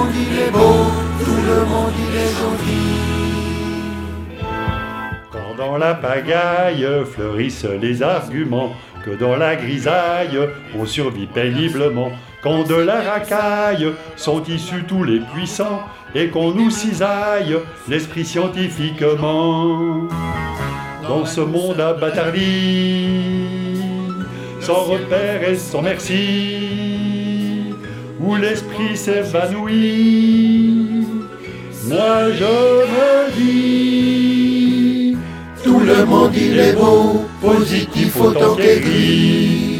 monde est beau, tout le monde est gentil. Quand dans la pagaille fleurissent les arguments, que dans la grisaille on survit péniblement, quand de la racaille sont issus tous les puissants, et qu'on nous cisaille l'esprit scientifiquement. Dans ce monde abattardi, sans repère et sans merci, où l'esprit s'évanouit, moi je me dis, Tout le monde il est beau, positif autant qu'aigri.